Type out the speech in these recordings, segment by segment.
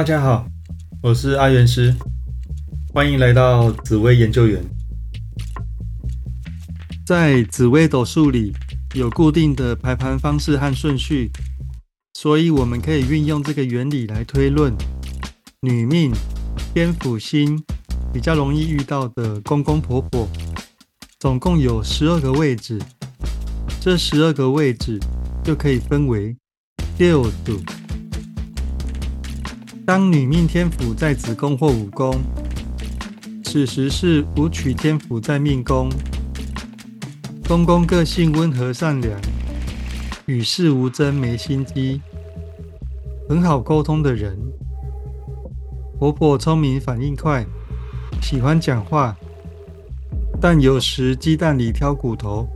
大家好，我是阿元师，欢迎来到紫薇研究员。在紫微斗数里有固定的排盘方式和顺序，所以我们可以运用这个原理来推论女命天府星比较容易遇到的公公婆婆。总共有十二个位置，这十二个位置就可以分为六组。当女命天府在子宫或五宫，此时是武曲天府在命宫。公公个性温和善良，与世无争，没心机，很好沟通的人。婆婆聪明，反应快，喜欢讲话，但有时鸡蛋里挑骨头，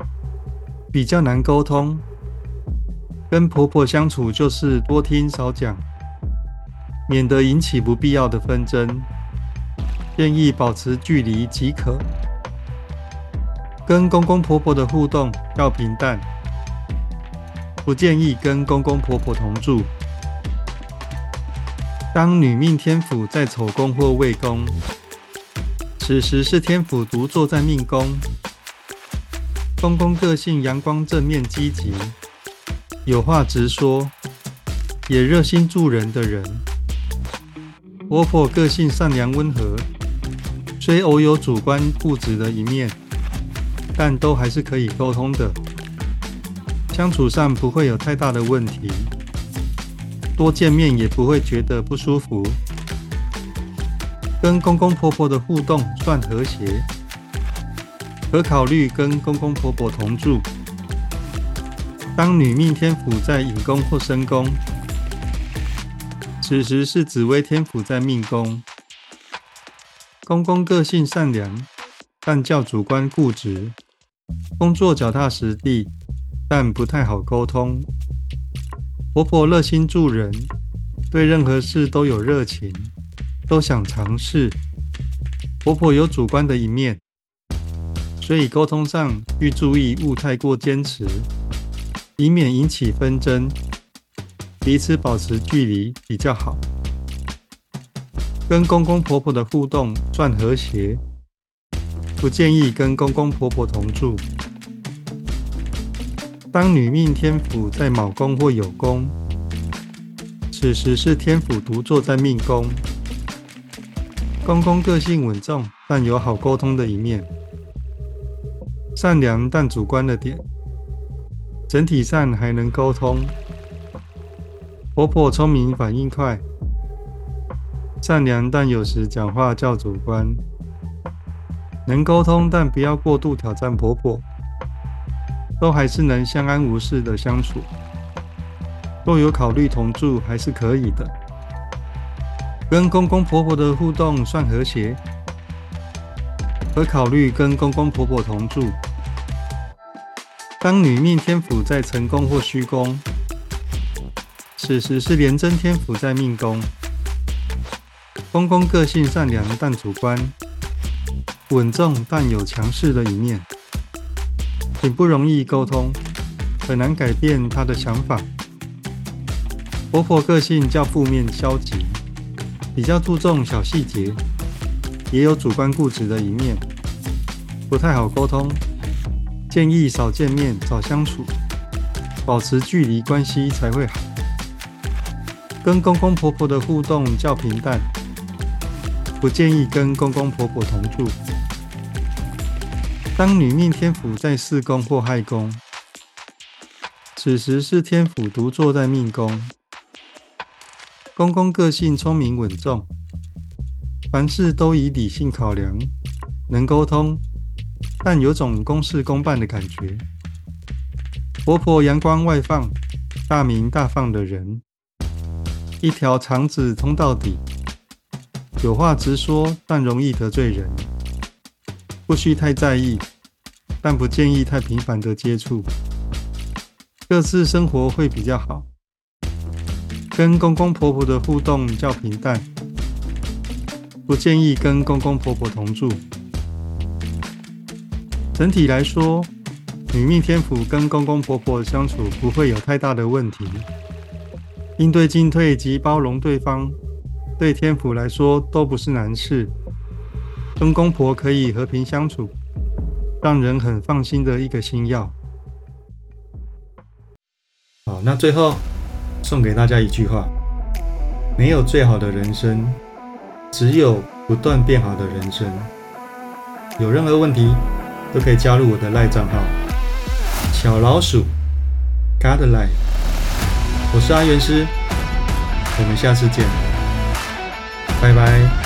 比较难沟通。跟婆婆相处就是多听少讲，免得引起不必要的纷争。建议保持距离即可。跟公公婆婆的互动要平淡，不建议跟公公婆婆同住。当女命天府在丑宫或未宫，此时是天府独坐在命宫。公公个性阳光正面积极，有话直说，也热心助人的人。婆婆个性善良温和，虽偶有主观固执的一面。但都还是可以沟通的，相处上不会有太大的问题，多见面也不会觉得不舒服，跟公公婆婆的互动算和谐，可考虑跟公公婆婆同住。当女命天府在引宫或申宫，此时是紫微天府在命宫，公公个性善良，但较主观固执。工作脚踏实地，但不太好沟通。婆婆热心助人，对任何事都有热情，都想尝试。婆婆有主观的一面，所以沟通上需注意勿太过坚持，以免引起纷争。彼此保持距离比较好。跟公公婆婆的互动算和谐。不建议跟公公婆婆同住。当女命天府在卯宫或酉宫，此时是天府独坐在命宫。公公个性稳重，但有好沟通的一面，善良但主观的点，整体上还能沟通。婆婆聪明，反应快，善良但有时讲话较主观。能沟通，但不要过度挑战婆婆，都还是能相安无事的相处。若有考虑同住，还是可以的。跟公公婆婆的互动算和谐，可考虑跟公公婆婆同住。当女命天府在成宫或虚宫，此时是廉贞天府在命宫。公公个性善良，但主观。稳重但有强势的一面，挺不容易沟通，很难改变他的想法。婆婆个性较负面消极，比较注重小细节，也有主观固执的一面，不太好沟通。建议少见面，少相处，保持距离关系才会好。跟公公婆婆的互动较平淡，不建议跟公公婆婆同住。当女命天府在四宫或亥宫，此时是天府独坐在命宫。公公个性聪明稳重，凡事都以理性考量，能沟通，但有种公事公办的感觉。婆婆阳光外放，大明大放的人，一条肠子通到底，有话直说，但容易得罪人。不需太在意，但不建议太频繁的接触。各自生活会比较好。跟公公婆婆的互动较平淡，不建议跟公公婆婆同住。整体来说，女命天府跟公公婆婆相处不会有太大的问题。应对进退及包容对方，对天府来说都不是难事，跟公婆可以和平相处，让人很放心的一个星耀。好，那最后送给大家一句话：没有最好的人生，只有不断变好的人生。有任何问题都可以加入我的赖账号小老鼠 Godlife，我是阿元师，我们下次见，拜拜。